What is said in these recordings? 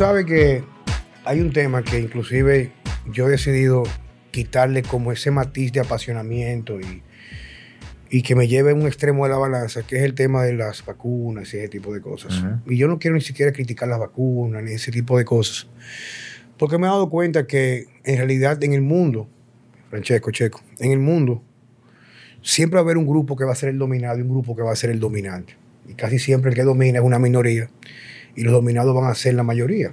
sabes que hay un tema que inclusive yo he decidido quitarle como ese matiz de apasionamiento y, y que me lleve a un extremo de la balanza, que es el tema de las vacunas y ese tipo de cosas. Y yo no quiero ni siquiera criticar las vacunas ni ese tipo de cosas, porque me he dado cuenta que en realidad en el mundo, Francesco, Checo, en el mundo, siempre va a haber un grupo que va a ser el dominado y un grupo que va a ser el dominante. Y casi siempre el que domina es una minoría y los dominados van a ser la mayoría.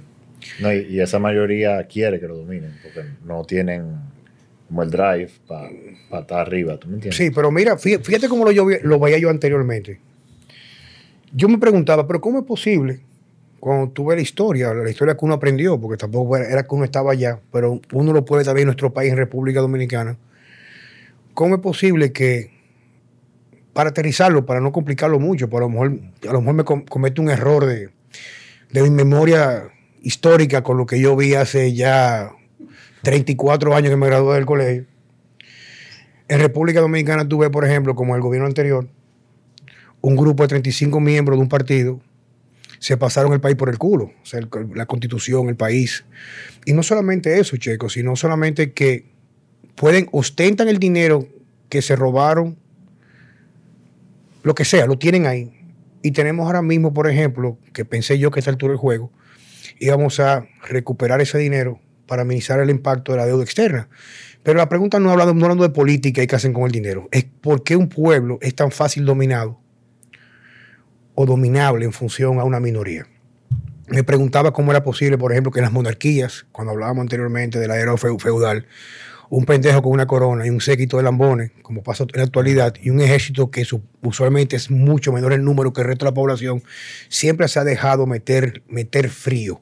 No, y, esa mayoría quiere que lo dominen, porque no tienen como el drive para estar arriba, ¿tú me entiendes? Sí, pero mira, fíjate, cómo lo, yo, lo veía yo anteriormente. Yo me preguntaba, pero ¿cómo es posible cuando tuve la historia, la historia que uno aprendió, porque tampoco era que uno estaba allá, pero uno lo puede saber en nuestro país, en República Dominicana, ¿cómo es posible que para aterrizarlo, para no complicarlo mucho, por a lo mejor, a lo mejor me comete un error de, de mi memoria histórica con lo que yo vi hace ya 34 años que me gradué del colegio. En República Dominicana tuve, por ejemplo, como el gobierno anterior, un grupo de 35 miembros de un partido se pasaron el país por el culo, o sea, la constitución, el país. Y no solamente eso, Checo, sino solamente que pueden, ostentan el dinero que se robaron, lo que sea, lo tienen ahí. Y tenemos ahora mismo, por ejemplo, que pensé yo que a esta altura del juego, íbamos a recuperar ese dinero para minimizar el impacto de la deuda externa. Pero la pregunta no hablando, no hablando de política y qué hacen con el dinero, es por qué un pueblo es tan fácil dominado o dominable en función a una minoría. Me preguntaba cómo era posible, por ejemplo, que en las monarquías, cuando hablábamos anteriormente de la era feudal, un pendejo con una corona y un séquito de lambones, como pasa en la actualidad, y un ejército que usualmente es mucho menor en número que el resto de la población, siempre se ha dejado meter, meter frío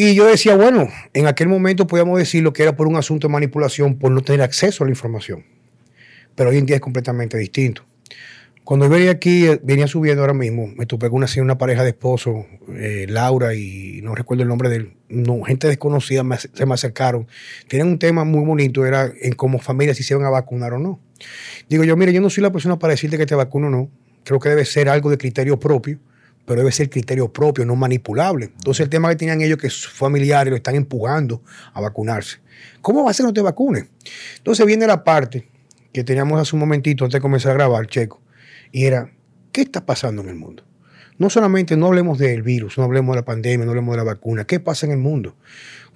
y yo decía, bueno, en aquel momento podíamos decirlo que era por un asunto de manipulación, por no tener acceso a la información. Pero hoy en día es completamente distinto. Cuando venía aquí, eh, venía subiendo ahora mismo, me topé con una, una pareja de esposos, eh, Laura y no recuerdo el nombre de él, no, gente desconocida se me acercaron. Tienen un tema muy bonito, era en cómo familia si se iban a vacunar o no. Digo yo, mire, yo no soy la persona para decirte que te vacuno o no. Creo que debe ser algo de criterio propio pero debe ser criterio propio, no manipulable. Entonces el tema que tenían ellos que sus familiares lo están empujando a vacunarse. ¿Cómo va a ser que no te vacunen? Entonces viene la parte que teníamos hace un momentito antes de comenzar a grabar, Checo, y era, ¿qué está pasando en el mundo? No solamente no hablemos del virus, no hablemos de la pandemia, no hablemos de la vacuna, ¿qué pasa en el mundo?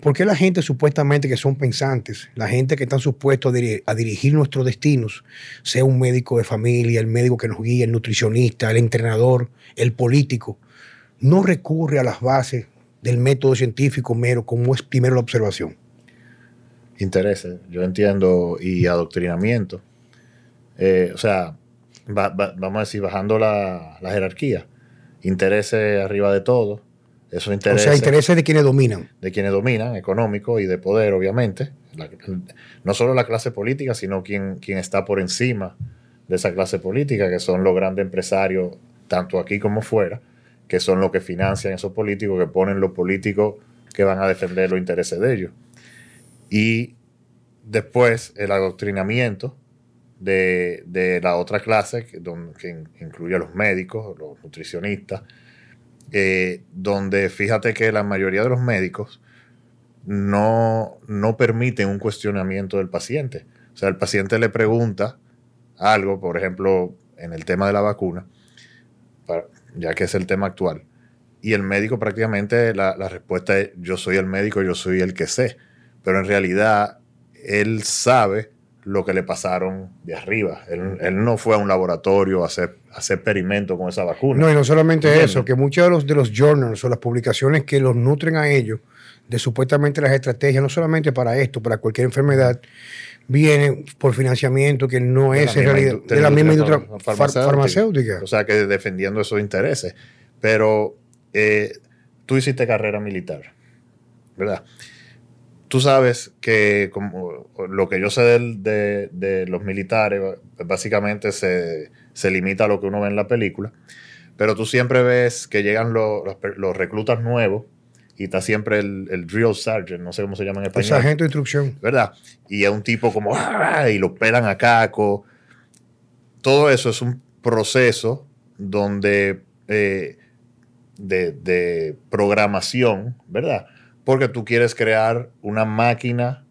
¿Por qué la gente supuestamente que son pensantes, la gente que están supuestos a, dirigir nuestros destinos, sea un médico de familia, el médico que nos guía, el nutricionista, el entrenador, el político, no recurre a las bases del método científico mero como es primero la observación? Intereses, yo entiendo, y adoctrinamiento. Eh, o sea, vamos a decir, bajando la, la jerarquía, intereses arriba de todo esos intereses, o sea, intereses de quienes dominan. De quienes dominan, económico y de poder, obviamente. no solo la clase política, sino quien, quien está por encima de esa clase política, que son los grandes empresarios, tanto aquí como fuera, que son los que financian esos políticos, que ponen los políticos que van a defender los intereses de ellos. Y después el adoctrinamiento de, de la otra clase, que, que incluye a los médicos, los nutricionistas, eh, donde fíjate que la mayoría de los médicos no, no permiten un cuestionamiento del paciente. O sea, el paciente le pregunta algo, por ejemplo, en el tema de la vacuna, ya que es el tema actual, y el médico prácticamente la, la respuesta es yo soy el médico, yo soy el que sé, pero en realidad él sabe lo que le pasaron de arriba. Él, no fue a un laboratorio a hacer, hacer experimentos con esa vacuna. No, y no solamente eso, que muchos de los, de los journals o las publicaciones que los nutren a ellos de supuestamente las estrategias, no solamente para esto, para cualquier enfermedad, vienen por financiamiento que no es en realidad de la misma industria farmacéutica. O sea, que defendiendo esos intereses. Pero eh, tú hiciste carrera militar, ¿verdad? Tú sabes que como lo que yo sé de, los militares, básicamente se, limita a lo que uno ve en la película, pero tú siempre ves que llegan los, reclutas nuevos y está siempre el, drill sergeant, no sé cómo se llama en español. El sargento de instrucción. ¿Verdad? Y es un tipo como, ¡ah! y lo pelan a caco. Todo eso es un proceso donde eh, de, programación, ¿verdad? Porque tú quieres crear una máquina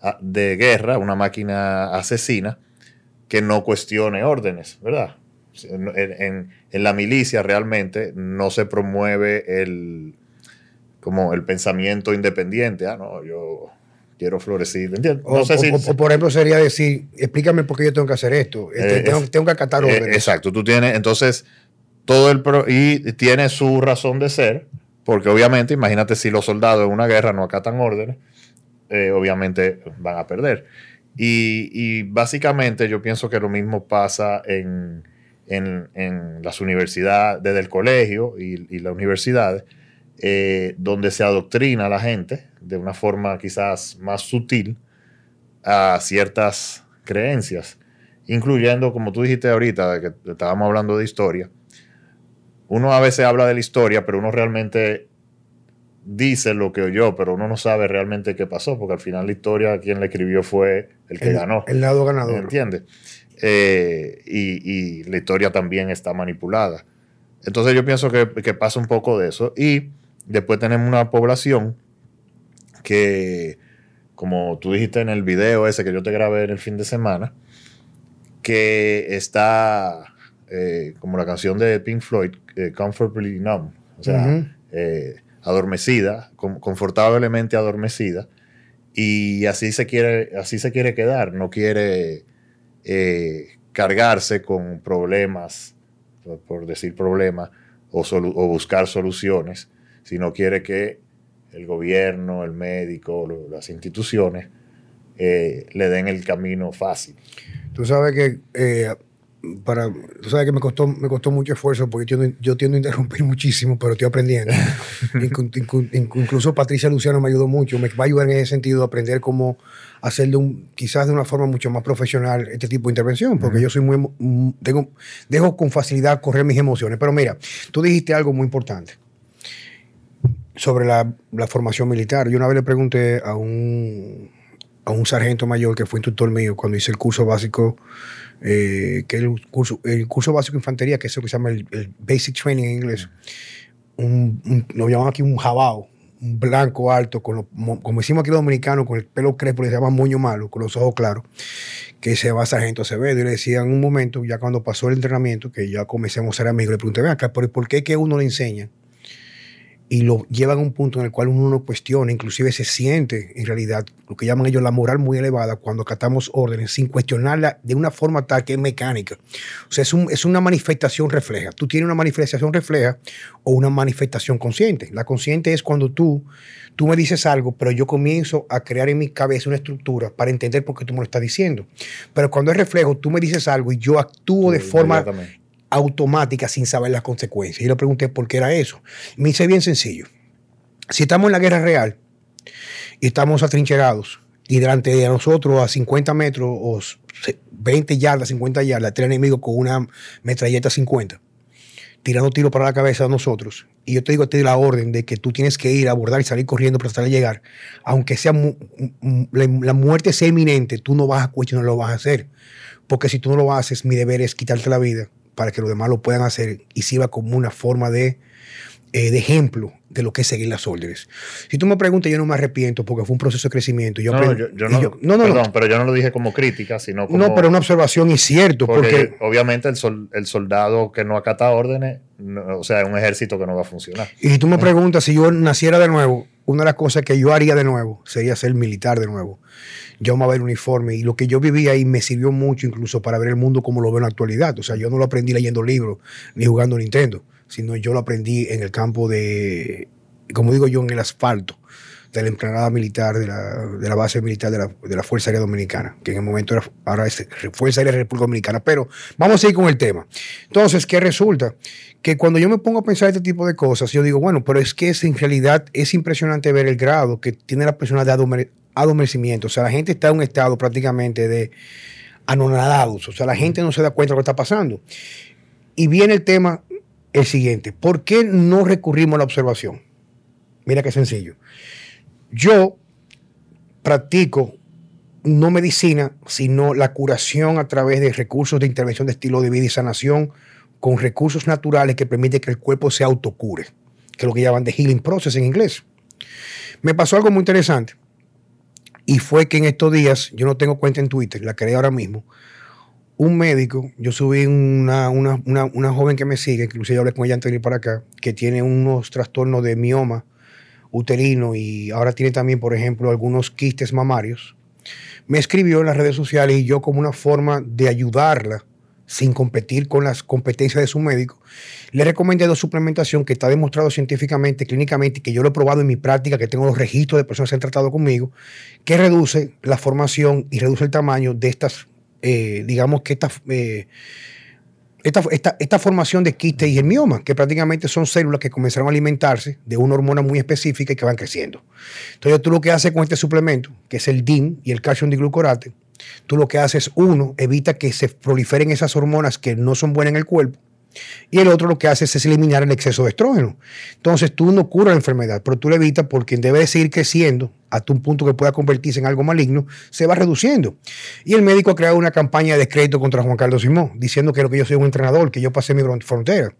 ah, de guerra, una máquina asesina que no cuestione órdenes, ¿verdad? En, la milicia realmente no se promueve el, como el pensamiento independiente. Ah, no, yo quiero florecer, ¿entiendes? o, por ejemplo sería decir, explícame por qué yo tengo que hacer esto. Este, eh, tengo, que acatar eh, órdenes. exacto, tú tienes, entonces, todo el... y tiene su razón de ser, porque obviamente, imagínate si los soldados en una guerra no acatan órdenes, eh, obviamente van a perder. Y, básicamente yo pienso que lo mismo pasa en, las universidades, desde el colegio y, y las universidades, donde se adoctrina a la gente de una forma quizás más sutil a ciertas creencias, incluyendo, como tú dijiste ahorita, que estábamos hablando de historia. Uno a veces habla de la historia, pero uno realmente dice lo que oyó, pero uno no sabe realmente qué pasó, porque al final la historia quien la escribió fue el que ganó. El lado ganador. ¿Entiendes? Eh, y, la historia también está manipulada. Entonces yo pienso que, que pasa un poco de eso. Y después tenemos una población que, como tú dijiste en el video ese que yo te grabé en el fin de semana, que está eh, como la canción de Pink Floyd, eh, Comfortably Numb, o sea, eh, adormecida, confortablemente adormecida, y así se quiere, así se quiere quedar, no quiere cargarse con problemas, por decir problemas, o, o buscar soluciones, sino quiere que el gobierno, el médico, las instituciones, le den el camino fácil. Tú sabes que para, tú sabes que me costó, me costó mucho esfuerzo porque yo, yo tiendo a interrumpir muchísimo, pero estoy aprendiendo. incluso Patricia Luciano me ayudó mucho, me va a ayudar en ese sentido a aprender cómo hacerlo un, quizás de una forma mucho más profesional este tipo de intervención, porque yo soy muy, mm, tengo, dejo con facilidad correr mis emociones. Pero mira, tú dijiste algo muy importante sobre la, formación militar. Yo una vez le pregunté a un, a un sargento mayor que fue instructor mío cuando hice el curso básico, eh, que el curso, el curso básico de infantería, que es lo que se llama el, Basic Training en inglés. Un, lo llaman aquí un jabao, un blanco alto, con como decimos aquí los dominicanos, con el pelo crespo, le llaman moño malo, con los ojos claros, que se va a sargento Acevedo. Y le decía en un momento, ya cuando pasó el entrenamiento, que ya comencemos a ser amigos, le pregunté, acá, ¿por qué que uno le enseña? Y lo llevan a un punto en el cual uno no cuestiona, inclusive se siente en realidad lo que llaman ellos la moral muy elevada cuando acatamos órdenes sin cuestionarla de una forma tal que es mecánica. O sea, es, es una manifestación refleja. Tú tienes una manifestación refleja o una manifestación consciente. La consciente es cuando tú, tú me dices algo, pero yo comienzo a crear en mi cabeza una estructura para entender por qué tú me lo estás diciendo. Pero cuando es reflejo, tú me dices algo y yo actúo de forma automática sin saber las consecuencias. Y le pregunté por qué era eso. Me dice bien sencillo. Si estamos en la guerra real y estamos atrincherados y delante de nosotros a 50 metros o 20 yardas, 50 yardas, el enemigo con una metralleta 50 tirando tiro para la cabeza de nosotros, y yo te digo, te doy la orden de que tú tienes que ir a abordar y salir corriendo para tratar de llegar, aunque sea la, muerte sea inminente, tú no vas a cuestionar, no lo vas a hacer. Porque si tú no lo haces, mi deber es quitarte la vida para que los demás lo puedan hacer y sirva como una forma de, eh, de ejemplo de lo que es seguir las órdenes. Si tú me preguntas, yo no me arrepiento porque fue un proceso de crecimiento. Yo no, yo, no, perdón, pero yo no lo dije como crítica, sino como... No, pero una observación y cierto. Porque, obviamente el, el, soldado que no acata órdenes, o sea, es un ejército que no va a funcionar. Y si tú me preguntas si yo naciera de nuevo, una de las cosas que yo haría de nuevo sería ser militar de nuevo yo me ver el uniforme y lo que yo vivía ahí me sirvió mucho incluso para ver el mundo como lo veo en la actualidad. O sea, yo no lo aprendí leyendo libros ni jugando Nintendo, sino yo lo aprendí en el campo de, como digo yo, en el asfalto de la empleada militar, de la, base militar de la, Fuerza Aérea Dominicana, que en el momento era, ahora es Fuerza Aérea República Dominicana. Pero vamos a ir con el tema. Entonces, ¿qué resulta? Que cuando yo me pongo a pensar este tipo de cosas, yo digo, bueno, pero es que es, en realidad es impresionante ver el grado que tiene la persona de adormecimiento. O sea, la gente está en un estado prácticamente de anonadados. O sea, la gente no se da cuenta de lo que está pasando. Y viene el tema, el siguiente. ¿Por qué no recurrimos a la observación? Mira qué sencillo. Yo practico no medicina, sino la curación a través de recursos de intervención de estilo de vida y sanación con recursos naturales que permiten que el cuerpo se autocure, que es lo que llaman de healing process en inglés. Me pasó algo muy interesante y fue que en estos días, yo no tengo cuenta en Twitter, la creé ahora mismo, un médico, yo subí una, una, joven que me sigue, inclusive hablé con ella antes de ir para acá, que tiene unos trastornos de mioma uterino y ahora tiene también, por ejemplo, algunos quistes mamarios. Me escribió en las redes sociales y yo como una forma de ayudarla sin competir con las competencias de su médico, le recomendé dos suplementación que está demostrado científicamente, clínicamente, que yo lo he probado en mi práctica, que tengo los registros de personas que han tratado conmigo, que reduce la formación y reduce el tamaño de estas eh, digamos que eh, esta, esta, formación de quiste y el mioma, que prácticamente son células que comenzaron a alimentarse de una hormona muy específica y que van creciendo. Entonces tú lo que haces con este suplemento, que es el DIN y el calcio diglucorate, tú lo que haces, uno, evita que se proliferen esas hormonas que no son buenas en el cuerpo, y el otro lo que hace es eliminar el exceso de estrógeno. Entonces tú no curas la enfermedad, pero tú la evitas porque debe de seguir creciendo hasta un punto que pueda convertirse en algo maligno, se va reduciendo. Y el médico ha creado una campaña de crédito contra Juan Carlos Simón, diciendo que lo que yo soy un entrenador, que yo pasé mi frontera.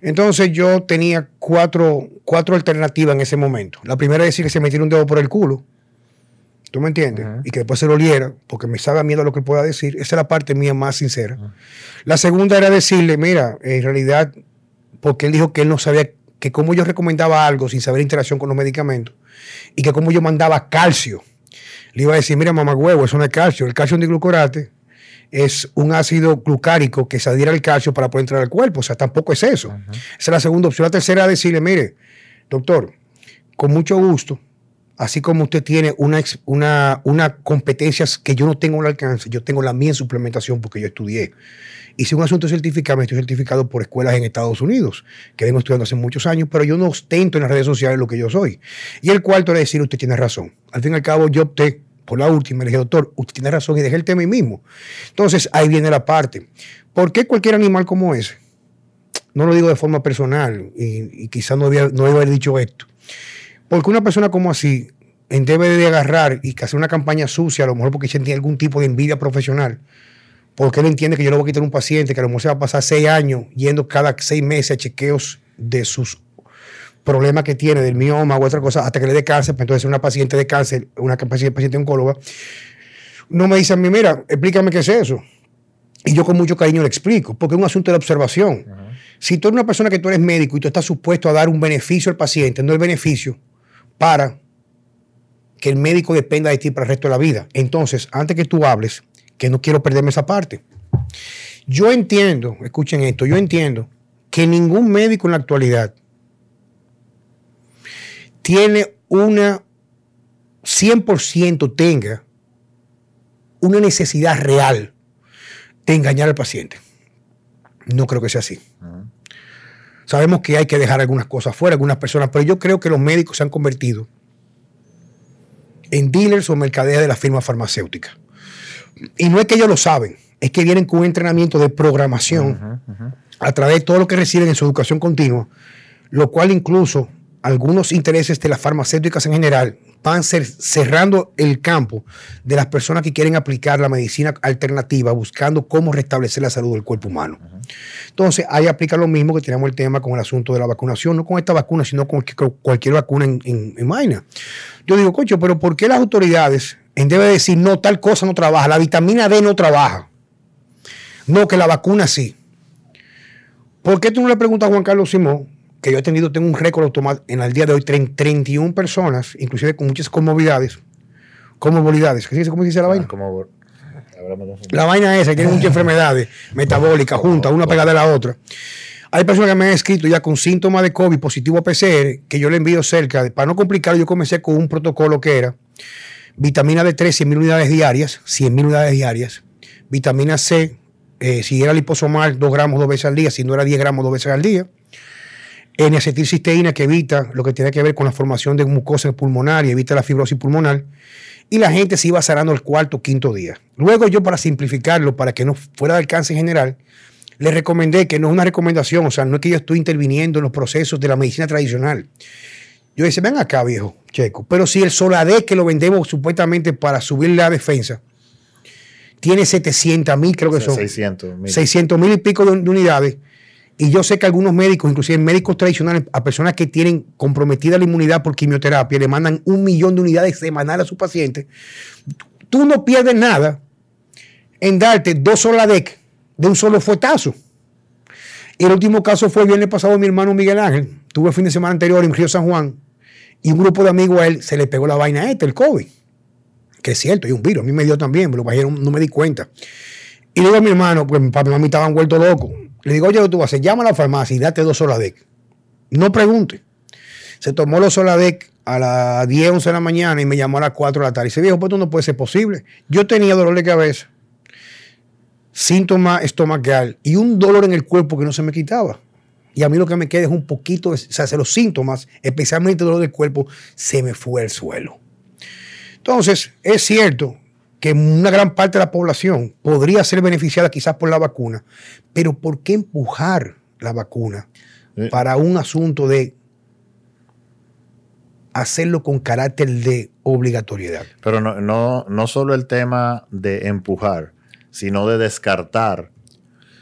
Entonces yo tenía cuatro, cuatro alternativas en ese momento. La primera es decir que se metiera un dedo por el culo, ¿Tú me entiendes? Y que después se lo oliera, porque me sabe miedo a lo que pueda decir. Esa es la parte mía más sincera. La segunda era decirle, mira, en realidad, porque él dijo que él no sabía que como yo recomendaba algo sin saber interacción con los medicamentos y que como yo mandaba calcio, le iba a decir, mira, mamá huevo, eso no es calcio. El calcio glucorate es un ácido glucárico que se adhiere al calcio para poder entrar al cuerpo. O sea, tampoco es eso. Esa es la segunda opción. La tercera decirle, mire, doctor, con mucho gusto, así como usted tiene una, una, una competencias que yo no tengo al alcance, yo tengo la mía en suplementación porque yo estudié. Hice un asunto certificado, me estoy certificado por escuelas en Estados Unidos, que vengo estudiando hace muchos años, pero yo no ostento en las redes sociales lo que yo soy. Y el cuarto era decir, usted tiene razón. Al fin y al cabo, yo opté por la última, le dije, doctor, usted tiene razón y dejé el tema ahí mismo. Entonces, ahí viene la parte. ¿Por qué cualquier animal como ese? No lo digo de forma personal y, y quizás no, había, no haber dicho esto porque una persona como así debe de agarrar y hacer una campaña sucia, a lo mejor porque tiene algún tipo de envidia profesional, porque él entiende que yo le voy a quitar un paciente que a lo mejor se va a pasar seis años yendo cada seis meses a chequeos de sus problemas que tiene, del mioma u otra cosa, hasta que le dé cáncer, pues entonces una paciente de cáncer, una paciente, paciente oncóloga, no me dice a mí, mira, explícame qué es eso. Y yo con mucho cariño le explico, porque es un asunto de observación. Si tú eres una persona que tú eres médico y tú estás supuesto a dar un beneficio al paciente, no el beneficio para que el médico dependa de ti para el resto de la vida. Entonces, antes que tú hables, que no quiero perderme esa parte. Yo entiendo, escuchen esto, yo entiendo que ningún médico en la actualidad tiene una 100% tenga una necesidad real de engañar al paciente. No creo que sea así. Sabemos que hay que dejar algunas cosas fuera, algunas personas, pero yo creo que los médicos se han convertido en dealers o mercaderes de las firmas farmacéuticas. Y no es que ellos lo saben, es que vienen con un entrenamiento de programación a través de todo lo que reciben en su educación continua, lo cual incluso algunos intereses de las farmacéuticas en general van cerrando el campo de las personas que quieren aplicar la medicina alternativa buscando cómo restablecer la salud del cuerpo humano. Entonces, ahí aplica lo mismo que tenemos el tema con el asunto de la vacunación, no con esta vacuna, sino con cualquier vacuna en, en, Yo digo, coño, pero ¿por qué las autoridades en debe decir, no, tal cosa no trabaja, la vitamina D no trabaja? No, que la vacuna sí. ¿Por qué tú no le preguntas a Juan Carlos Simón que yo he tenido, tengo un récord en el día de hoy, 31 personas, inclusive con muchas comorbilidades. Comorbilidades, ¿qué dice? ¿Cómo dice la ah, vaina? La vaina esa, que tiene muchas enfermedades metabólicas juntas, una pegada a la otra. Hay personas que me han escrito ya con síntomas de COVID positivo a PCR, que yo le envío cerca. Para no complicarlo, yo comencé con un protocolo que era vitamina D3, 100 mil unidades diarias, 100 mil unidades diarias. Vitamina C, eh, si era liposomal, 2 gramos dos veces al día, si no era 10 gramos dos veces al día. N-acetilcisteína que evita lo que tiene que ver con la formación de mucosa pulmonar y evita la fibrosis pulmonar. Y la gente se iba sanando el cuarto o quinto día. Luego yo, para simplificarlo, para que no fuera de alcance general, le recomendé que no es una recomendación, o sea, no es que yo estoy interviniendo en los procesos de la medicina tradicional. Yo dije, ven acá, viejo, checo. Pero si el Soladec que lo vendemos supuestamente para subir la defensa, tiene 700 mil, creo que son. 600 mil. 600 mil y pico de unidades Y yo sé que algunos médicos, inclusive médicos tradicionales, a personas que tienen comprometida la inmunidad por quimioterapia, le mandan un millón de unidades semanales a su paciente. Tú no pierdes nada en darte dos Soladec de un solo fuetazo. El último caso fue el viernes pasado mi hermano Miguel Ángel. Tuve el fin de semana anterior en Río San Juan y un grupo de amigos a él se le pegó la vaina esta, el COVID. Que es cierto, hay un virus. A mí me dio también, pero no me di cuenta. Y luego a mi hermano, pues mi papá y mami estaban vueltos locos. Le digo, oye, tú vas llama a la farmacia y date dos Soladec. No pregunte. Se tomó los Soladec a las 10, 11 de la mañana y me llamó a las 4 de la tarde. Y dice, viejo, pues esto no puede ser posible. Yo tenía dolor de cabeza, síntoma estomacal y un dolor en el cuerpo que no se me quitaba. Y a mí lo que me queda es un poquito, o sea, los síntomas, especialmente el dolor del cuerpo, se me fue al suelo. Entonces, es cierto que una gran parte de la población podría ser beneficiada quizás por la vacuna, pero ¿por qué empujar la vacuna eh. para un asunto de hacerlo con carácter de obligatoriedad? Pero no, no, no solo el tema de empujar, sino de descartar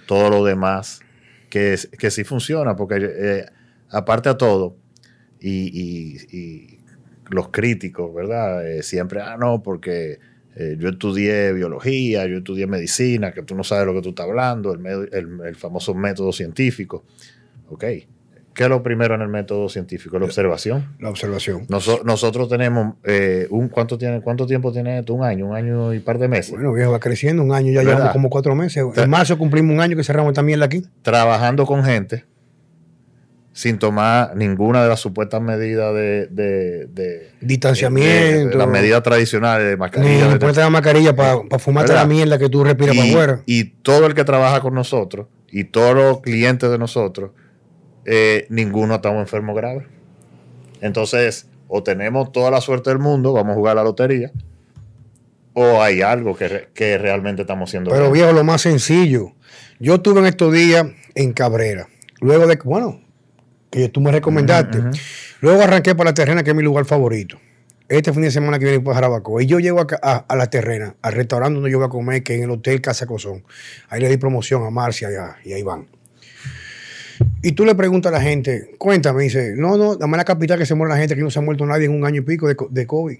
todo lo demás que, que sí funciona, porque eh, aparte a todo, y, los críticos, ¿verdad? Eh, siempre, ah, no, porque eh, yo estudié biología, yo estudié medicina, que tú no sabes lo que tú estás hablando, el, famoso método científico. Ok. ¿Qué es lo primero en el método científico? La observación. La observación. nosotros tenemos eh, un ¿cuánto, tiene, ¿cuánto tiempo tiene esto? Un año, un año y par de meses. Bueno, viejo, va creciendo, un año, ya llevamos como cuatro meses. En marzo cumplimos un año que cerramos también aquí. Trabajando con gente sin tomar ninguna de las supuestas medidas de, distanciamiento. las medidas tradicionales de mascarilla. Ni ponerte la mascarilla para fumarte la mierda que tú respiras para afuera. Y todo el que trabaja con nosotros y todos los clientes de nosotros, eh, ninguno estamos enfermos graves. Entonces, o tenemos toda la suerte del mundo, vamos a jugar la lotería, o hay algo que, que realmente estamos haciendo. Pero viejo, lo más sencillo. Yo estuve en estos días en Cabrera. Luego de, bueno, que tú me recomendaste. Luego arranqué para la terrena, que es mi lugar favorito. Este fin de semana que viene para Jarabacoa. Y yo llego a, a, la terrena, al restaurante donde yo voy a comer, que es en el Hotel Casa Cozón. Ahí le di promoción a Marcia y a, Iván. Y tú le preguntas a la gente, cuéntame, dice, no, no, dame la capital que se muere la gente, que no se ha muerto nadie en un año y pico de, de COVID.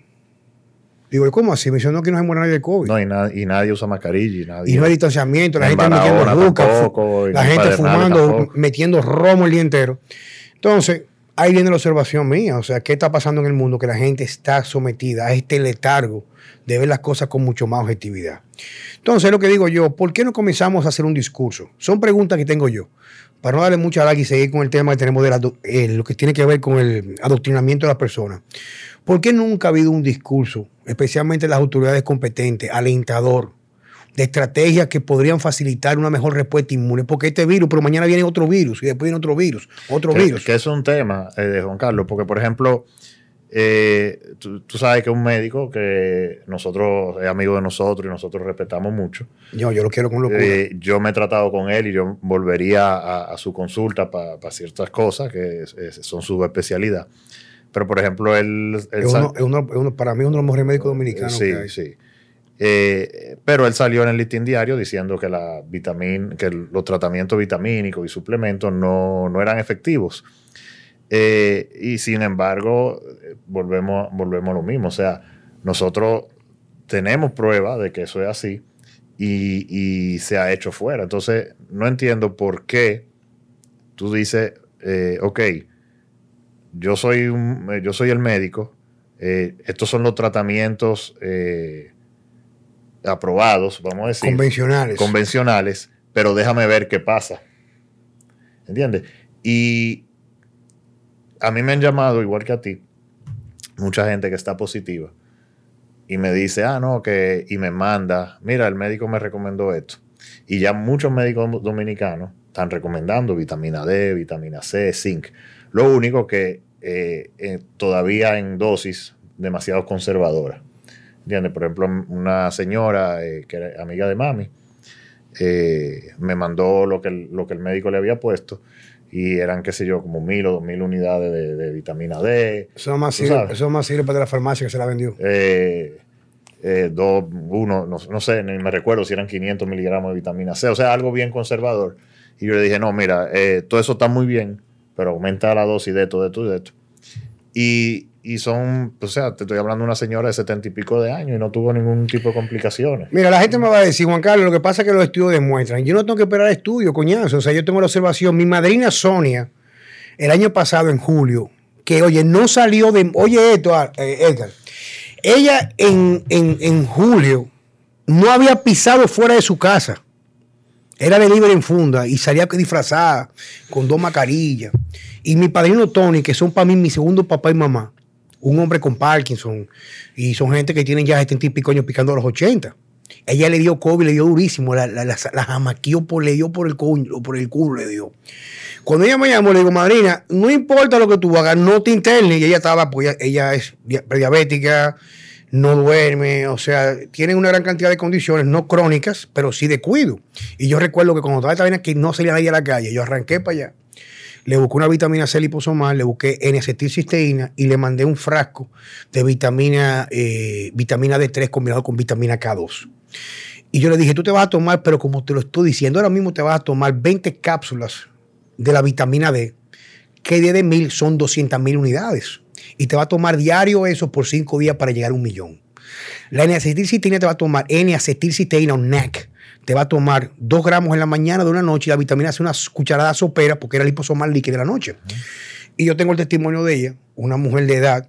Digo, ¿cómo así? Me dice, no, que no se muere nadie de COVID. No, y, y nadie usa mascarilla. Y, nadie, y no hay distanciamiento, la gente metiendo rucas, la gente fumando, metiendo romo el día entero. Entonces, ahí viene la observación mía. O sea, ¿qué está pasando en el mundo? Que la gente está sometida a este letargo de ver las cosas con mucho más objetividad. Entonces, lo que digo yo, ¿por qué no comenzamos a hacer un discurso? Son preguntas que tengo yo. Para no darle mucha larga y seguir con el tema que tenemos de eh, lo que tiene que ver con el adoctrinamiento de las personas. ¿Por qué nunca ha habido un discurso, especialmente las autoridades competentes, alentador, de estrategias que podrían facilitar una mejor respuesta inmune. Porque este virus, pero mañana viene otro virus y después viene otro virus, otro virus. Que es un tema, eh, de Juan Carlos, porque por ejemplo, eh, tú, sabes que un médico que nosotros es amigo de nosotros y nosotros respetamos mucho. Yo, yo lo quiero con locura. Eh, yo me he tratado con él y yo volvería a, su consulta para ciertas cosas que son su especialidad. Pero por ejemplo, él... es uno, para mí es uno de los mejores médicos dominicanos. Sí, sí. Eh, pero él salió en el listín diario diciendo que, la que los tratamientos vitamínicos y suplementos no, eran efectivos. Eh, y sin embargo, volvemos, volvemos a lo mismo. O sea, nosotros tenemos prueba de que eso es así y, se ha hecho fuera. Entonces, no entiendo por qué tú dices, eh, ok, yo soy, yo soy el médico, estos son los tratamientos aprobados, vamos a decir. Convencionales. Convencionales, pero déjame ver qué pasa. ¿Entiendes? Y a mí me han llamado, igual que a ti, mucha gente que está positiva y me dice, ah, no, que, y me manda, mira, el médico me recomendó esto. Y ya muchos médicos dominicanos están recomendando vitamina D, vitamina C, zinc. Lo único que eh, eh, todavía en dosis demasiado conservadora. Por ejemplo, una señora eh, que era amiga de mami eh, me mandó lo que, el, lo que el médico le había puesto y eran, qué sé yo, como mil o dos mil unidades de, vitamina D. Eso más, sirve, eso más sirve para la farmacia que se la vendió. Eh, dos, uno, no, sé, ni me recuerdo si eran 500 miligramos de vitamina C, o sea, algo bien conservador. Y yo le dije, no, mira, eh, todo eso está muy bien, pero aumenta la dosis de esto, de esto y de esto. Y, y son, o sea, te estoy hablando de una señora de setenta y pico de años y no tuvo ningún tipo de complicaciones. Mira, la gente me va a decir, Juan Carlos, lo que pasa es que los estudios demuestran. Yo no tengo que esperar estudios, coñazo. O sea, yo tengo la observación. Mi madrina Sonia, el año pasado, en julio, que, oye, no salió de. Oye, esto, ah, eh, Edgar. Ella en, en, en julio no había pisado fuera de su casa. Era de libre en funda y salía disfrazada con dos mascarillas. Y mi padrino Tony, que son para mí mi segundo papá y mamá, un hombre con Parkinson, y son gente que tienen ya 70 y pico años picando a los 80. Ella le dio COVID, le dio durísimo, la, la, por, le dio por el, culo, por el culo, le dio. Cuando ella me llamó, le digo, madrina, no importa lo que tú hagas, no te internes. Y ella estaba, pues ella, ella es diabética, no duerme, o sea, tiene una gran cantidad de condiciones, no crónicas, pero sí de cuido. Y yo recuerdo que cuando estaba esta vaina que no salía nadie a la calle, yo arranqué para allá, le busqué una vitamina C liposomal, le busqué N-acetilcisteína y le mandé un frasco de vitamina, eh, vitamina D3 combinado con vitamina K2. Y yo le dije, tú te vas a tomar, pero como te lo estoy diciendo, ahora mismo te vas a tomar 20 cápsulas de la vitamina D, que de mil son 200 mil unidades y te va a tomar diario eso por cinco días para llegar a un millón. La N-acetilcisteína te va a tomar N-acetilcisteína o NAC. Te va a tomar dos gramos en la mañana de una noche y la vitamina hace una cucharada sopera porque era el liposomal líquido de la noche. Y yo tengo el testimonio de ella, una mujer de edad,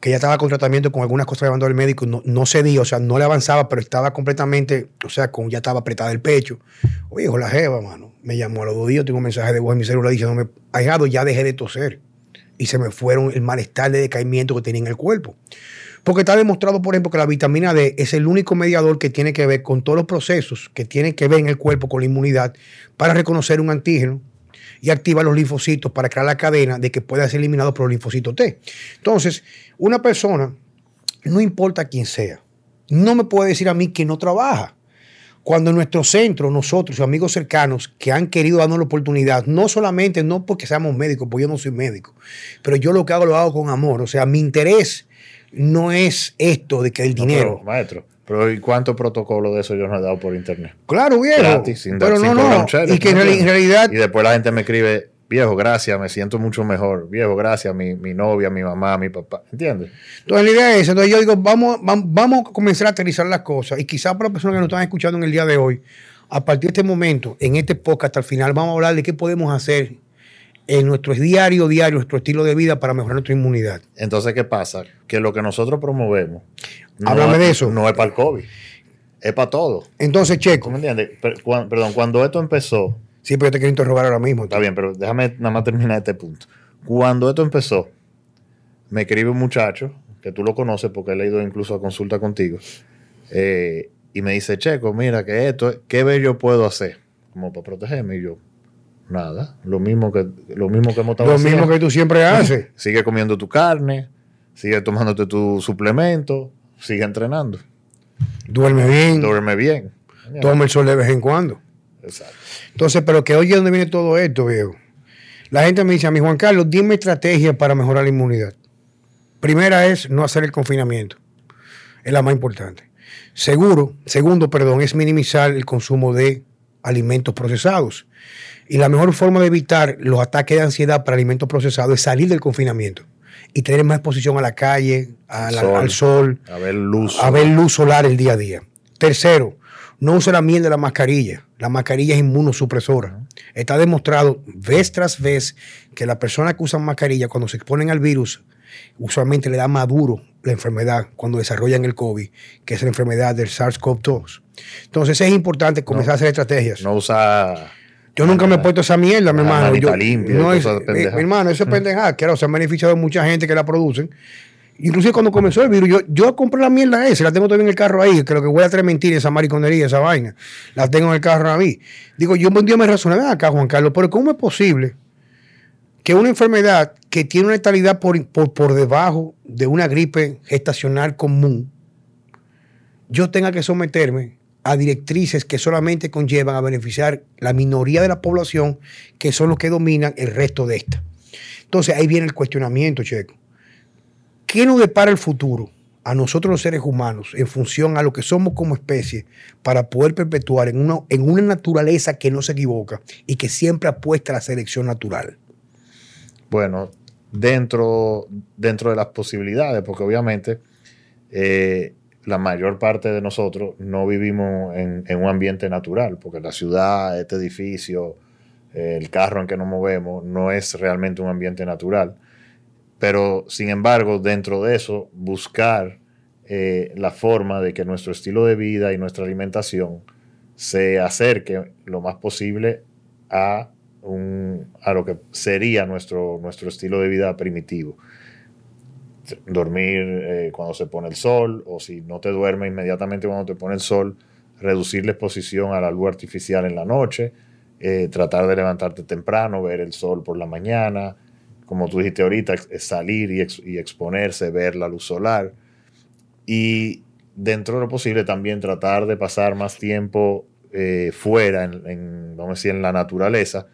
que ya estaba con tratamiento con algunas cosas que mandó el médico, no, no cedía, o sea, no le avanzaba, pero estaba completamente, o sea, con, ya estaba apretada el pecho. Oye, hijo, la jeva, mano, me llamó a los dos días, tengo un mensaje de voz en mi celular diciéndome, ahijado, ya dejé de toser y se me fueron el malestar de decaimiento que tenía en el cuerpo. Porque está demostrado, por ejemplo, que la vitamina D es el único mediador que tiene que ver con todos los procesos que tienen que ver en el cuerpo con la inmunidad para reconocer un antígeno y activar los linfocitos para crear la cadena de que pueda ser eliminado por los linfocitos T. Entonces, una persona, no importa quién sea, no me puede decir a mí que no trabaja. Cuando en nuestro centro, nosotros, amigos cercanos que han querido darnos la oportunidad, no solamente, no porque seamos médicos, porque yo no soy médico, pero yo lo que hago lo hago con amor. O sea, mi interés no es esto de que el dinero. pero, maestro, pero ¿y cuánto protocolo de eso yo no he dado por internet? Claro, viejo. Gratis, sin, pero sin no, cobrar no. Y que en, ¿no? reali- en realidad, Y después la gente me escribe, viejo, gracias, me siento mucho mejor. Viejo, gracias, mi, mi novia, mi mamá, mi papá. ¿Entiendes? entonces la idea es. Entonces yo digo, vamos, vam- vamos a comenzar a aterrizar las cosas. Y quizás para las personas que nos están escuchando en el día de hoy, a partir de este momento, en este podcast hasta el final, vamos a hablar de qué podemos hacer en nuestro diario, diario, nuestro estilo de vida para mejorar nuestra inmunidad. Entonces, ¿qué pasa? Que lo que nosotros promovemos Háblame de eso. no es para el COVID, es para todo. Entonces, ¿Tú Checo, me entiendes? Perdón, cuando esto empezó, sí, pero yo te quiero interrogar ahora mismo. Está bien, pero déjame nada más terminar este punto. Cuando esto empezó, me escribe un muchacho, que tú lo conoces porque he leído incluso a consulta contigo, eh, y me dice, Checo, mira que esto, ¿qué ver yo puedo hacer? Como para protegerme. Y yo, nada, lo mismo que, lo mismo que hemos estado Lo haciendo. mismo que tú siempre haces. Sigue comiendo tu carne, sigue tomándote tu suplemento, sigue entrenando, Duerme bien, duerme bien. toma el sol de vez en cuando. Exacto. Entonces, pero que oye dónde viene todo esto, viejo. La gente me dice a mí, Juan Carlos, dime estrategia para mejorar la inmunidad. Primera es no hacer el confinamiento. Es la más importante. Seguro, segundo, perdón, es minimizar el consumo de alimentos procesados. Y la mejor forma de evitar los ataques de ansiedad para alimentos procesados es salir del confinamiento y tener más exposición a la calle, a la- Sol. al sol, A ver luz. a ver luz solar el día a día. Tercero, no use la miel de la mascarilla. La mascarilla es inmunosupresora. Está demostrado vez tras vez que las personas que usan mascarilla cuando se exponen al virus, usualmente le da maduro la enfermedad cuando desarrollan el COVID, que es la enfermedad del SARS-CoV-2. Entonces es importante comenzar a hacer estrategias. No usa Yo nunca me he puesto esa mierda, mi hermano. Yo- limpia no es, mi, pendeja. mi hermano, eso es pendejada. Claro, se han beneficiado mucha gente que la producen. Inclusive cuando comenzó el virus, yo, yo compré la mierda esa, la tengo todavía en el carro ahí, que lo que voy a traer mentira, esa mariconería, esa vaina, la tengo en el carro a mí. Digo, yo un día me razoné, ven acá, Juan Carlos, pero ¿cómo es posible que una enfermedad que tiene una letalidad por, por, por debajo de una gripe gestacional común, yo tenga que someterme a directrices que solamente conllevan a beneficiar la minoría de la población, que son los que dominan el resto de esta. Entonces ahí viene el cuestionamiento, Checo. ¿Qué nos depara el futuro? a nosotros los seres humanos en función a lo que somos como especie para poder perpetuar en una, en una naturaleza que no se equivoca y que siempre apuesta a la selección natural? Bueno, dentro, dentro de las posibilidades, porque obviamente eh, la mayor parte de nosotros no vivimos en, un ambiente natural, porque la ciudad, este edificio, el carro en que nos movemos, no es realmente un ambiente natural. Pero, sin embargo, dentro de eso, buscar eh, la forma de que nuestro estilo de vida y nuestra alimentación se acerque lo más posible a, un, a lo que sería nuestro, nuestro estilo de vida primitivo. Dormir eh, cuando se pone el sol, o si no te duermes inmediatamente cuando te pone el sol, reducir la exposición a la luz artificial en la noche, eh, tratar de levantarte temprano, ver el sol por la mañana, como tú dijiste ahorita, salir y, exponerse, ver la luz solar. Y dentro de lo posible también tratar de pasar más tiempo eh, fuera, en, vamos a decir, en la naturaleza.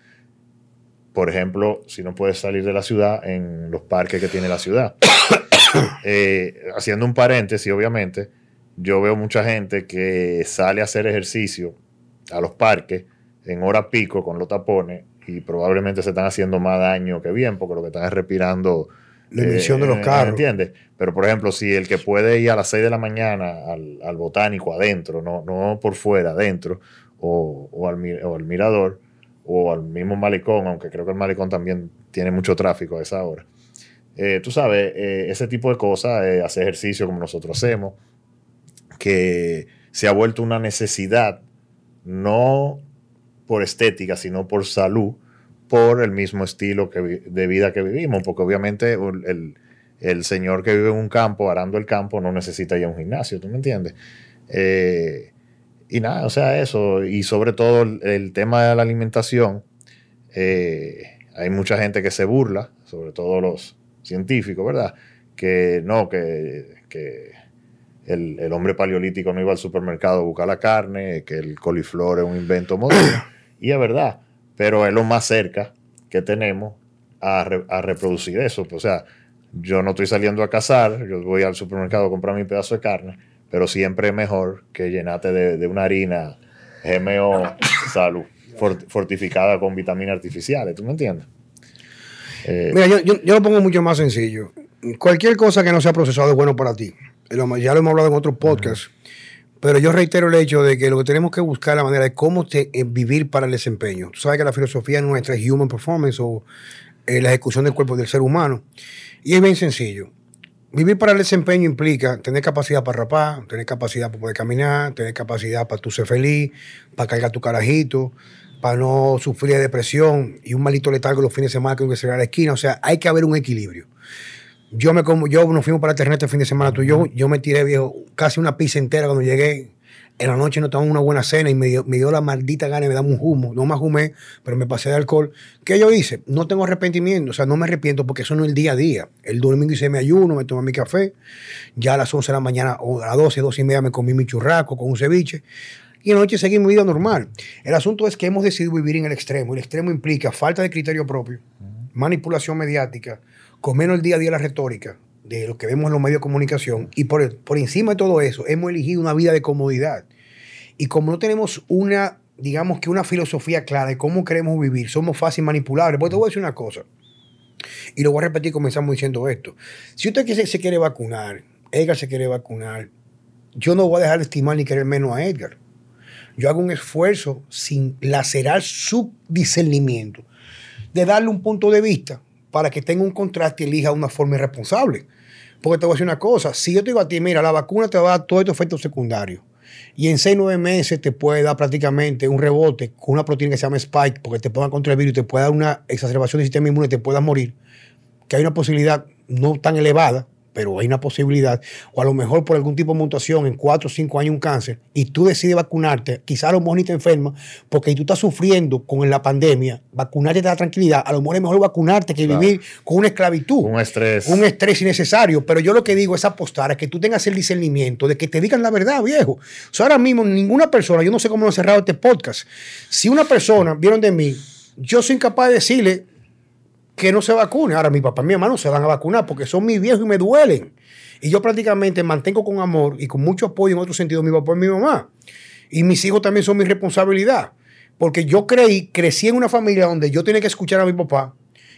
Por ejemplo, si no puedes salir de la ciudad, en los parques que tiene la ciudad. Eh, haciendo un paréntesis, obviamente, yo veo mucha gente que sale a hacer ejercicio a los parques en hora pico con los tapones y probablemente se están haciendo más daño que bien, porque lo que están es respirando. La emisión de los eh, carros. ¿Entiendes? Pero, por ejemplo, si el que puede ir a las 6 de la mañana al, botánico adentro, no, no por fuera, adentro, o, al, mirador, o al mismo malecón, aunque creo que el malecón también tiene mucho tráfico a esa hora. Eh, tú sabes, eh, ese tipo de cosas, hacer ejercicio como nosotros hacemos, que se ha vuelto una necesidad, no por estética, sino por salud, por el mismo estilo de vida que vivimos, porque obviamente el, señor que vive en un campo, arando el campo, no necesita ya un gimnasio, ¿tú me entiendes? Eh, y nada, o sea, eso, y sobre todo el, tema de la alimentación, eh, hay mucha gente que se burla, sobre todo los científicos, ¿verdad? Que no, que, que el, el, hombre paleolítico no iba al supermercado a buscar la carne, que el coliflor es un invento moderno. Y es verdad, pero es lo más cerca que tenemos a, reproducir eso. O sea, yo no estoy saliendo a cazar, yo voy al supermercado a comprar mi pedazo de carne, pero siempre es mejor que llenarte de, una harina GMO salud, fortificada con vitaminas artificiales, ¿tú me entiendes? Eh, Mira, yo, lo pongo mucho más sencillo. Cualquier cosa que no sea procesado es bueno para ti. Ya lo hemos hablado en otros podcasts. Pero yo reitero el hecho de que lo que tenemos que buscar la manera de cómo te, eh, vivir para el desempeño. Tú sabes que la filosofía nuestra es Human Performance o eh, la ejecución del cuerpo del ser humano. Y es bien sencillo. Vivir para el desempeño implica tener capacidad para rapar, tener capacidad para poder caminar, tener capacidad para tú ser feliz, para cargar tu carajito, para no sufrir de depresión y un malito letargo los fines de semana que que cerrar la esquina. O sea, hay que haber un equilibrio. Yo me como, yo nos fuimos para Internet este fin de semana tú y yo, yo me tiré viejo casi una pizza entera cuando llegué. En la noche no tomamos una buena cena y me dio, me dio la maldita gana y me damos un humo. No más humé, pero me pasé de alcohol. ¿Qué yo hice? No tengo arrepentimiento, o sea, no me arrepiento porque eso no es el día a día. El domingo hice mi ayuno, me tomé mi café. Ya a las 11 de la mañana o a las 12, 12 y media me comí mi churraco con un ceviche y en la noche seguí mi vida normal. El asunto es que hemos decidido vivir en el extremo. El extremo implica falta de criterio propio, manipulación mediática, con menos el día a día la retórica de lo que vemos en los medios de comunicación y por, por encima de todo eso hemos elegido una vida de comodidad. Y como no tenemos una, digamos que una filosofía clara de cómo queremos vivir, somos fácil manipulables. Pues te voy a decir una cosa, y lo voy a repetir, comenzamos diciendo esto. Si usted se quiere vacunar, Edgar se quiere vacunar, yo no voy a dejar de estimar ni querer menos a Edgar. Yo hago un esfuerzo sin lacerar su discernimiento, de darle un punto de vista para que tenga un contraste y elija una forma irresponsable. Porque te voy a decir una cosa, si yo te digo a ti, mira, la vacuna te va a dar todo estos efectos secundarios y en 6 9 meses te puede dar prácticamente un rebote con una proteína que se llama spike porque te ponga contra el virus y te puede dar una exacerbación del sistema inmune y te puedas morir, que hay una posibilidad no tan elevada, pero hay una posibilidad, o a lo mejor por algún tipo de mutación en 4 o 5 años un cáncer, y tú decides vacunarte, quizás a lo mejor ni te enfermas, porque tú estás sufriendo con la pandemia, vacunarte te da tranquilidad, a lo mejor es mejor vacunarte que vivir con una esclavitud. Un estrés. Un estrés innecesario, pero yo lo que digo es apostar a que tú tengas el discernimiento de que te digan la verdad, viejo. O sea, ahora mismo ninguna persona, yo no sé cómo lo he cerrado este podcast, si una persona, vieron de mí, yo soy incapaz de decirle que no se vacune. Ahora, mi papá y mi mamá no se van a vacunar porque son mis viejos y me duelen. Y yo prácticamente mantengo con amor y con mucho apoyo en otro sentido mi papá y mi mamá. Y mis hijos también son mi responsabilidad. Porque yo creí, crecí en una familia donde yo tenía que escuchar a mi papá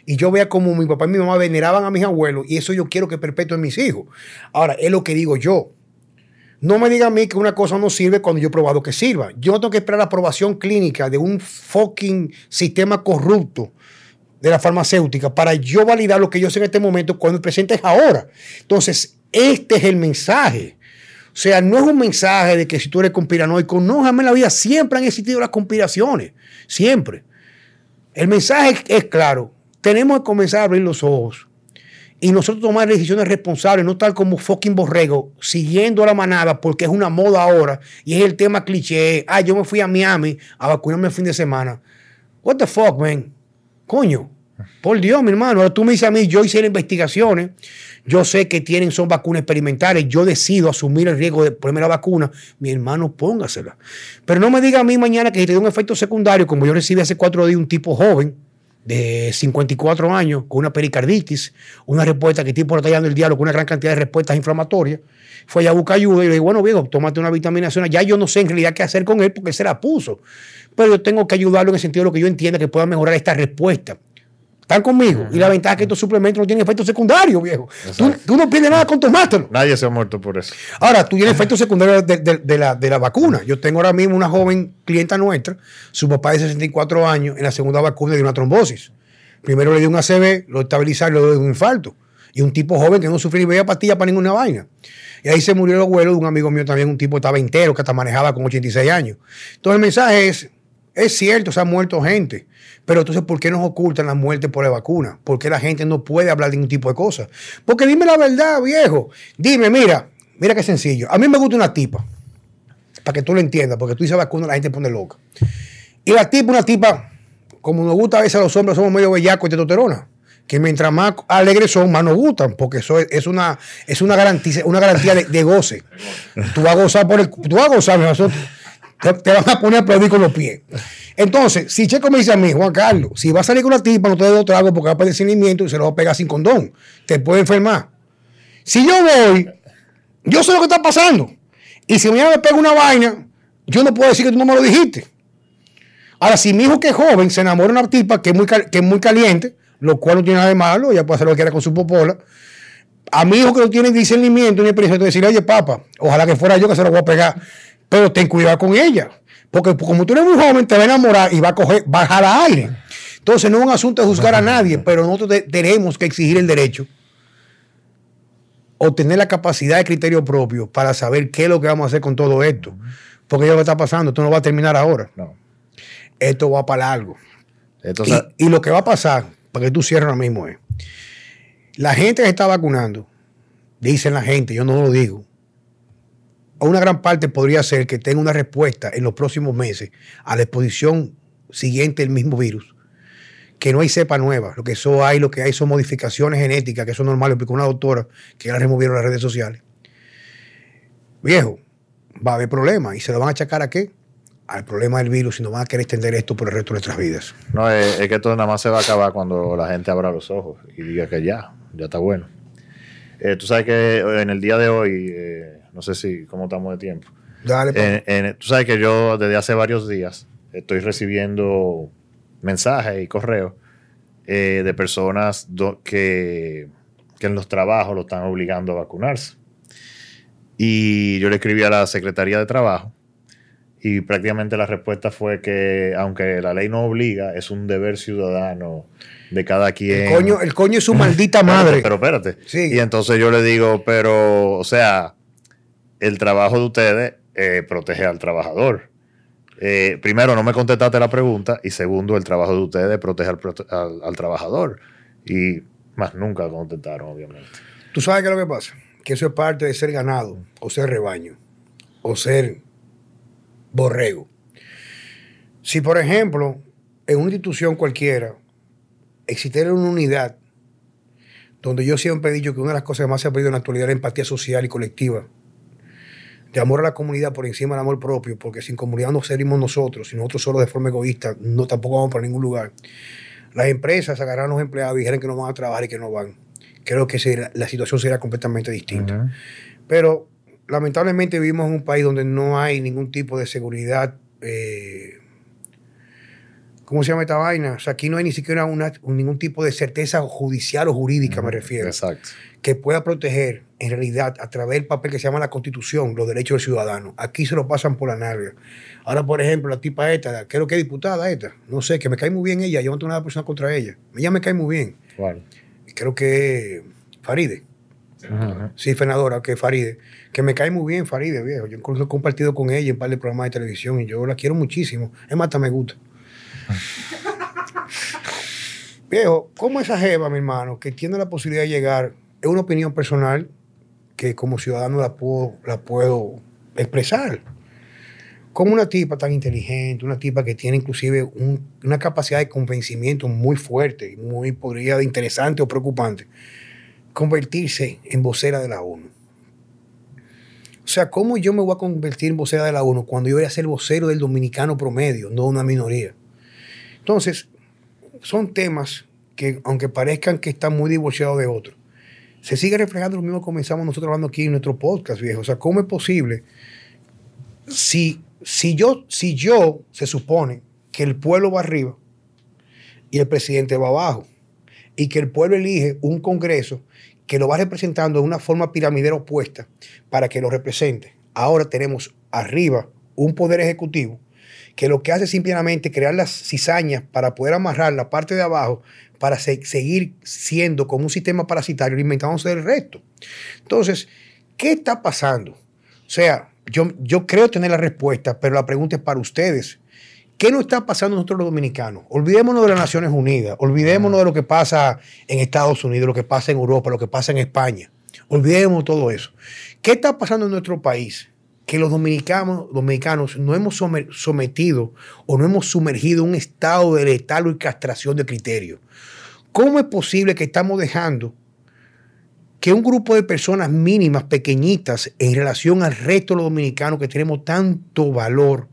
y yo veía como mi papá y mi mamá veneraban a mis abuelos y eso yo quiero que perpetúen mis hijos. Ahora, es lo que digo yo. No me diga a mí que una cosa no sirve cuando yo he probado que sirva. Yo no tengo que esperar la aprobación clínica de un fucking sistema corrupto de la farmacéutica para yo validar lo que yo sé en este momento cuando el presente es ahora. Entonces, este es el mensaje. O sea, no es un mensaje de que si tú eres conspiranoico, no, jamás en la vida siempre han existido las conspiraciones, siempre. El mensaje es claro, tenemos que comenzar a abrir los ojos y nosotros tomar decisiones responsables, no tal como fucking borrego, siguiendo a la manada porque es una moda ahora y es el tema cliché. Ah, yo me fui a Miami a vacunarme el fin de semana. What the fuck, man? Coño, por Dios, mi hermano. Ahora tú me dices a mí, yo hice las investigaciones, yo sé que tienen, son vacunas experimentales, yo decido asumir el riesgo de ponerme la vacuna. Mi hermano, póngasela. Pero no me diga a mí mañana que si te da un efecto secundario, como yo recibí hace cuatro días un tipo joven, de 54 años con una pericarditis, una respuesta que el tipo está dando el diálogo con una gran cantidad de respuestas inflamatorias, fue a buscar ayuda y le dije, bueno, viejo, tómate una vitaminación. Ya yo no sé en realidad qué hacer con él porque él se la puso. Pero yo tengo que ayudarlo en el sentido de lo que yo entienda que pueda mejorar esta respuesta. ¿Están conmigo? Y la ventaja es que estos suplementos no tienen efectos secundarios, viejo. Tú, no pierdes nada con tomártelo. Nadie se ha muerto por eso. Ahora, tú tienes efectos secundarios de, la, de la vacuna. Yo tengo ahora mismo una joven clienta nuestra, su papá de 64 años, en la segunda vacuna de una trombosis. Primero le dio un ACV, lo estabilizaron, le dio un infarto. Y un tipo joven que no sufría ni veía pastillas para ninguna vaina. Y ahí se murió el abuelo de un amigo mío también, un tipo que estaba entero, que hasta manejaba con 86 años. Entonces el mensaje es, es cierto, se ha muerto gente, pero entonces ¿por qué nos ocultan la muerte por la vacuna? ¿Por qué la gente no puede hablar de ningún tipo de cosas? Porque dime la verdad, viejo. Dime, mira, mira qué sencillo. A mí me gusta una tipa, para que tú lo entiendas, porque tú dices vacuna, la gente pone loca. Y la tipa, una tipa, como nos gusta a veces a los hombres, somos medio bellacos y testosterona. Que mientras más alegres son, más nos gustan, porque eso es, una, es una garantía, una garantía de, goce. Tú vas a gozar por el. Tú vas a gozar, te, te van a poner a aplaudir con los pies. Entonces, si Checo me dice a mí, Juan Carlos, si va a salir con una tipa, no te doy otro trago porque va a perder seguimiento y se lo va a pegar sin condón. Te puede enfermar. Si yo voy, yo sé lo que está pasando. Y si mañana me pega una vaina, yo no puedo decir que tú no me lo dijiste. Ahora, si mi hijo que es joven se enamora de una tipa que es muy, que es muy caliente, lo cual no tiene nada de malo, ella puede hacer lo que quiera con su popola. A mi hijo que no tiene discernimiento ni experiencia, decirle, oye, papá, ojalá que fuera yo que se lo voy a pegar, pero ten cuidado con ella. Porque como tú eres muy joven, te va a enamorar y va a coger, va a aire. Entonces no es un asunto de juzgar a nadie, pero nosotros tenemos que exigir el derecho o tener la capacidad de criterio propio para saber qué es lo que vamos a hacer con todo esto. Porque ya lo que está pasando, esto no va a terminar ahora. No. Esto va para largo. y, y, lo que va a pasar, para que tú cierres ahora mismo, es, la gente que está vacunando, dicen la gente, yo no lo digo, una gran parte podría ser que tenga una respuesta en los próximos meses a la exposición siguiente del mismo virus. Que no hay cepa nueva, lo que eso hay, lo que hay son modificaciones genéticas, que eso es normal, lo explicó una doctora que ya la removieron las redes sociales. Viejo, va a haber problemas y se lo van a achacar a qué? Al problema del virus y no van a querer extender esto por el resto de nuestras vidas. No, es, que esto nada más se va a acabar cuando la gente abra los ojos y diga que ya, ya está bueno. Eh, tú sabes que en el día de hoy eh, no sé si, cómo estamos de tiempo. Dale, pues. Tú sabes que yo desde hace varios días estoy recibiendo mensajes y correos eh, de personas que, que en los trabajos lo están obligando a vacunarse. Y yo le escribí a la Secretaría de Trabajo y prácticamente la respuesta fue que, aunque la ley no obliga, es un deber ciudadano de cada quien. El coño, el coño es su maldita madre. pero, espérate. Y entonces yo le digo, pero, o sea, el trabajo de ustedes eh, protege al trabajador. Eh, primero, no me contestaste la pregunta. Y segundo, el trabajo de ustedes protege al, trabajador. Y más nunca contestaron, obviamente. ¿Tú sabes qué es lo que pasa? Que eso es parte de ser ganado, o ser rebaño, o ser borrego. Si, por ejemplo, en una institución cualquiera existiera una unidad donde yo siempre he dicho que una de las cosas que más se ha perdido en la actualidad es la empatía social y colectiva, de amor a la comunidad por encima del amor propio, porque sin comunidad no seríamos nosotros, si nosotros solo de forma egoísta, no tampoco vamos para ningún lugar. las empresas agarraron a los empleados y dijeron que no van a trabajar y que no van. Creo que la situación sería completamente distinta. Pero lamentablemente vivimos en un país donde no hay ningún tipo de seguridad. Eh, ¿Cómo se llama esta vaina? O sea, aquí no hay ni siquiera una, ningún tipo de certeza judicial o jurídica, me refiero. Exacto. Que pueda proteger, en realidad, a través del papel que se llama la Constitución, los derechos del ciudadano. Aquí se lo pasan por la nalga. Ahora, por ejemplo, la tipa esta, creo que es diputada esta, no sé, que me cae muy bien ella, yo no tengo nada personal contra ella. Ella me cae muy bien. ¿Cuál? Creo que Faride. Sí, senadora, que Faride. Que me cae muy bien Faride, viejo. Yo incluso he compartido con ella en un par de programas de televisión y yo la quiero muchísimo. Es más, hasta me gusta. Viejo, ¿cómo esa jeva, mi hermano, que tiene la posibilidad de llegar, es una opinión personal que como ciudadano la puedo, la puedo expresar? Como una tipa tan inteligente, una tipa que tiene inclusive una capacidad de convencimiento muy fuerte, muy podría interesante o preocupante, convertirse en vocera de la ONU. O sea, ¿cómo yo me voy a convertir en vocera de la ONU cuando yo voy a ser vocero del dominicano promedio, no una minoría? Entonces, son temas que, aunque parezcan que están muy divorciados de otros, se sigue reflejando lo mismo que comenzamos nosotros hablando aquí en nuestro podcast, viejo. O sea, ¿cómo es posible si, si, yo, si yo se supone que el pueblo va arriba y el presidente va abajo y que el pueblo elige un Congreso que lo va representando de una forma piramidera opuesta para que lo represente? Ahora tenemos arriba un poder ejecutivo que lo que hace es simplemente crear las cizañas para poder amarrar la parte de abajo para seguir siendo como un sistema parasitario, alimentándose del resto. Entonces, ¿qué está pasando? O sea, yo, yo creo tener la respuesta, pero la pregunta es para ustedes. ¿Qué nos está pasando nosotros los dominicanos? Olvidémonos de las Naciones Unidas, olvidémonos de lo que pasa en Estados Unidos, lo que pasa en Europa, lo que pasa en España. Olvidémonos todo eso. ¿Qué está pasando en nuestro país? Que los dominicanos, dominicanos no hemos sometido o no hemos sumergido un estado de letal y castración de criterio. ¿Cómo es posible que estamos dejando que un grupo de personas mínimas, pequeñitas, en relación al resto de los dominicanos que tenemos tanto valor,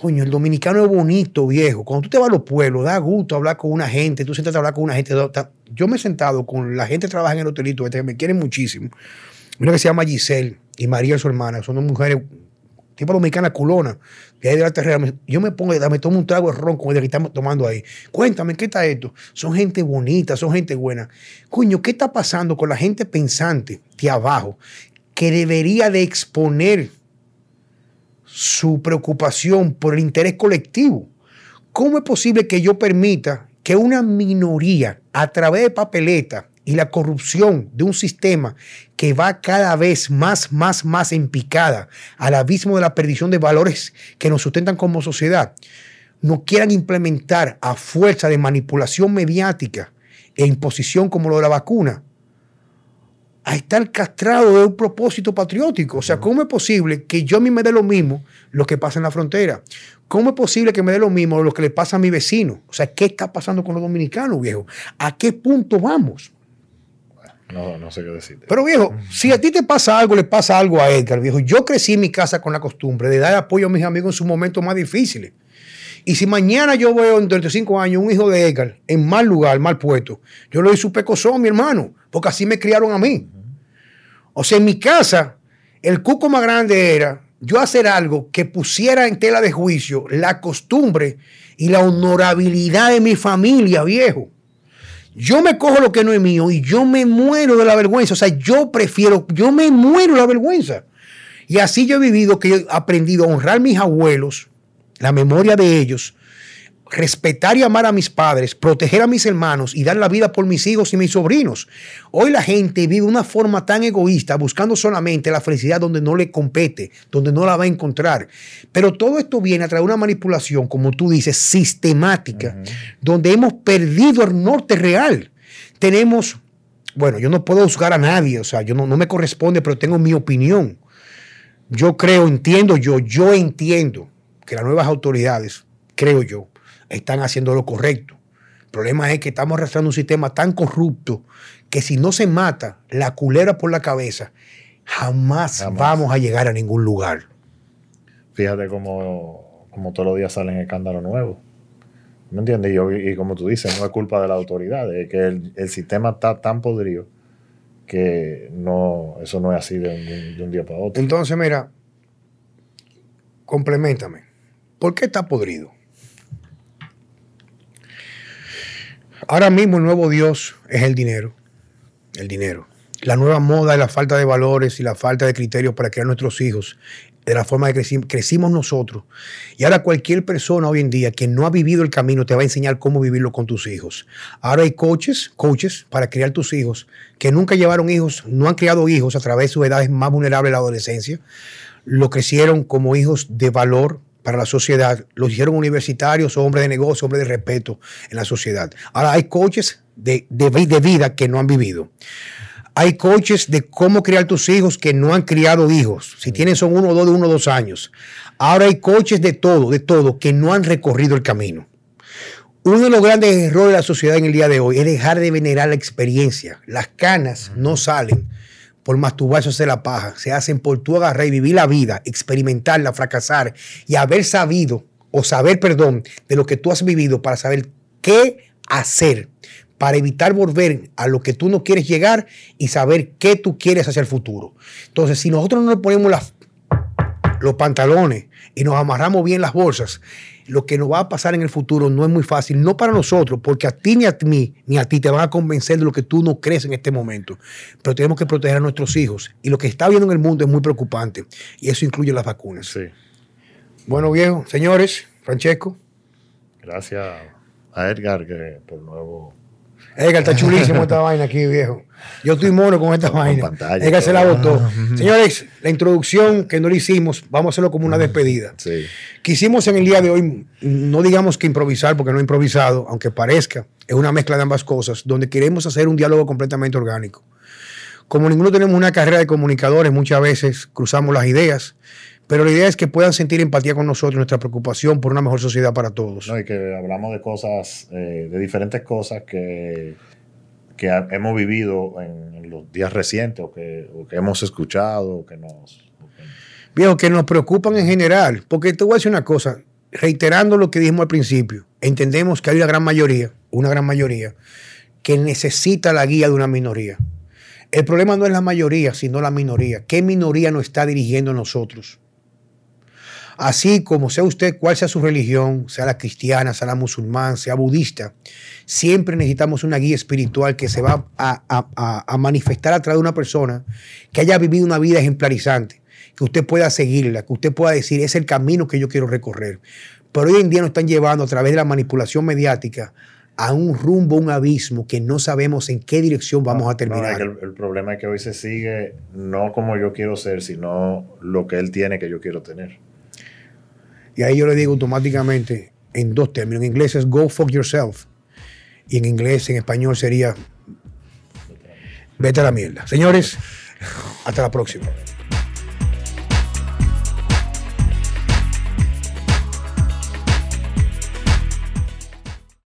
Coño, el dominicano es bonito, viejo. Cuando tú te vas a los pueblos, da gusto hablar con una gente, tú sientas a hablar con una gente. Yo me he sentado con la gente que trabaja en el hotelito, este, que me quieren muchísimo. Una que se llama Giselle y María, su hermana, son dos mujeres, tipo dominicana culona, que hay de la terrera. Yo me pongo, me tomo un trago de ron como el que estamos tomando ahí. Cuéntame, ¿qué está esto? Son gente bonita, son gente buena. Coño, ¿qué está pasando con la gente pensante de abajo que debería de exponer su preocupación por el interés colectivo? ¿Cómo es posible que yo permita que una minoría a través de papeleta y la corrupción de un sistema que va cada vez más, más, más en picada al abismo de la perdición de valores que nos sustentan como sociedad, no quieran implementar a fuerza de manipulación mediática e imposición como lo de la vacuna, a estar castrado de un propósito patriótico. O sea, ¿cómo es posible que yo a mí me dé lo mismo lo que pasa en la frontera? ¿Cómo es posible que me dé lo mismo lo que le pasa a mi vecino? O sea, ¿qué está pasando con los dominicanos, viejo? ¿A qué punto vamos? No, no sé qué decirte. Pero viejo, si a ti te pasa algo, le pasa algo a Edgar, viejo. Yo crecí en mi casa con la costumbre de dar apoyo a mis amigos en sus momentos más difíciles. Y si mañana yo veo en 35 años un hijo de Edgar en mal lugar, mal puesto, yo doy su pecozón, mi hermano, porque así me criaron a mí. O sea, en mi casa, el cuco más grande era yo hacer algo que pusiera en tela de juicio la costumbre y la honorabilidad de mi familia, viejo. Yo me cojo lo que no es mío y yo me muero de la vergüenza. O sea, yo prefiero, yo me muero de la vergüenza. Y así yo he vivido que he aprendido a honrar a mis abuelos, la memoria de ellos, respetar y amar a mis padres, proteger a mis hermanos y dar la vida por mis hijos y mis sobrinos. Hoy la gente vive de una forma tan egoísta, buscando solamente la felicidad donde no le compete, donde no la va a encontrar. Pero todo esto viene a través de una manipulación, como tú dices, sistemática, donde hemos perdido el norte real. Tenemos, bueno, yo no puedo juzgar a nadie, o sea, yo no, no me corresponde, pero tengo mi opinión. Yo creo, entiendo yo, yo entiendo que las nuevas autoridades, creo yo, están haciendo lo correcto. El problema es que estamos arrastrando un sistema tan corrupto que si no se mata la culera por la cabeza, jamás, vamos a llegar a ningún lugar. Fíjate cómo, todos los días salen escándalos nuevos. ¿Me entiendes? Y, y, como tú dices, no es culpa de la autoridad, es que el, sistema está tan podrido que no, eso no es así de un, día para otro. Entonces, mira, complementame. ¿Por qué está podrido? Ahora mismo el nuevo Dios es el dinero. El dinero. La nueva moda es la falta de valores y la falta de criterios para crear nuestros hijos de la forma que crecimos nosotros. Y ahora cualquier persona hoy en día que no ha vivido el camino te va a enseñar cómo vivirlo con tus hijos. Ahora hay coaches, coaches para criar tus hijos que nunca llevaron hijos, no han criado hijos a través de sus edades más vulnerables, la adolescencia. Lo crecieron como hijos de valor para la sociedad. Los hicieron universitarios, hombres de negocio, hombres de respeto en la sociedad. Ahora hay coaches de, de, de vida que no han vivido. Hay coaches de cómo criar tus hijos que no han criado hijos. Si tienen son uno, dos, de uno, dos años. Ahora hay coaches de todo, de todo, que no han recorrido el camino. Uno de los grandes errores de la sociedad en el día de hoy es dejar de venerar la experiencia. Las canas no salen por masturbarse o hacer la paja. Se hacen por tú agarrar y vivir la vida, experimentarla, fracasar y haber sabido o saber, perdón, de lo que tú has vivido para saber qué hacer para evitar volver a lo que tú no quieres llegar y saber qué tú quieres hacia el futuro. Entonces, si nosotros no nos ponemos los pantalones y nos amarramos bien las bolsas, lo que nos va a pasar en el futuro no es muy fácil, no para nosotros, porque a ti ni a mí ni a ti te van a convencer de lo que tú no crees en este momento. Pero tenemos que proteger a nuestros hijos. Y lo que está viendo en el mundo es muy preocupante. Y eso incluye las vacunas. Sí. Bueno, viejo, señores, Francesco. Gracias a Edgar que por nuevo Edgar, está chulísimo esta vaina aquí, viejo. Yo estoy mono con esta vaina. Edgar se la botó. Señores, la introducción que no le hicimos, vamos a hacerlo como una despedida. Sí. Quisimos en el día de hoy, no digamos que improvisar, porque no he improvisado, aunque parezca, es una mezcla de ambas cosas, donde queremos hacer un diálogo completamente orgánico. Como ninguno tenemos una carrera de comunicadores, muchas veces cruzamos las ideas pero la idea es que puedan sentir empatía con nosotros, nuestra preocupación por una mejor sociedad para todos. No, y que hablamos de cosas, eh, de diferentes cosas que, que hemos vivido en, los días recientes o que, hemos escuchado o que nos... Viejo, que nos preocupan en general. Porque te voy a decir una cosa, reiterando lo que dijimos al principio, entendemos que hay una gran mayoría, una gran mayoría, que necesita la guía de una minoría. El problema no es la mayoría, sino la minoría. ¿Qué minoría nos está dirigiendo a nosotros? Así como sea usted, cuál sea su religión, sea la cristiana, sea la musulmán, sea budista, siempre necesitamos una guía espiritual que se va a, manifestar a través de una persona que haya vivido una vida ejemplarizante, que usted pueda seguirla, que usted pueda decir, es el camino que yo quiero recorrer. Pero hoy en día nos están llevando a través de la manipulación mediática a un rumbo, un abismo que no sabemos en qué dirección vamos a terminar. el, problema es que hoy se sigue no como yo quiero ser, sino lo que él tiene que yo quiero tener. Y ahí yo le digo automáticamente en dos términos. En inglés es go fuck yourself. Y en inglés, en español sería vete a la mierda. Señores, hasta la próxima.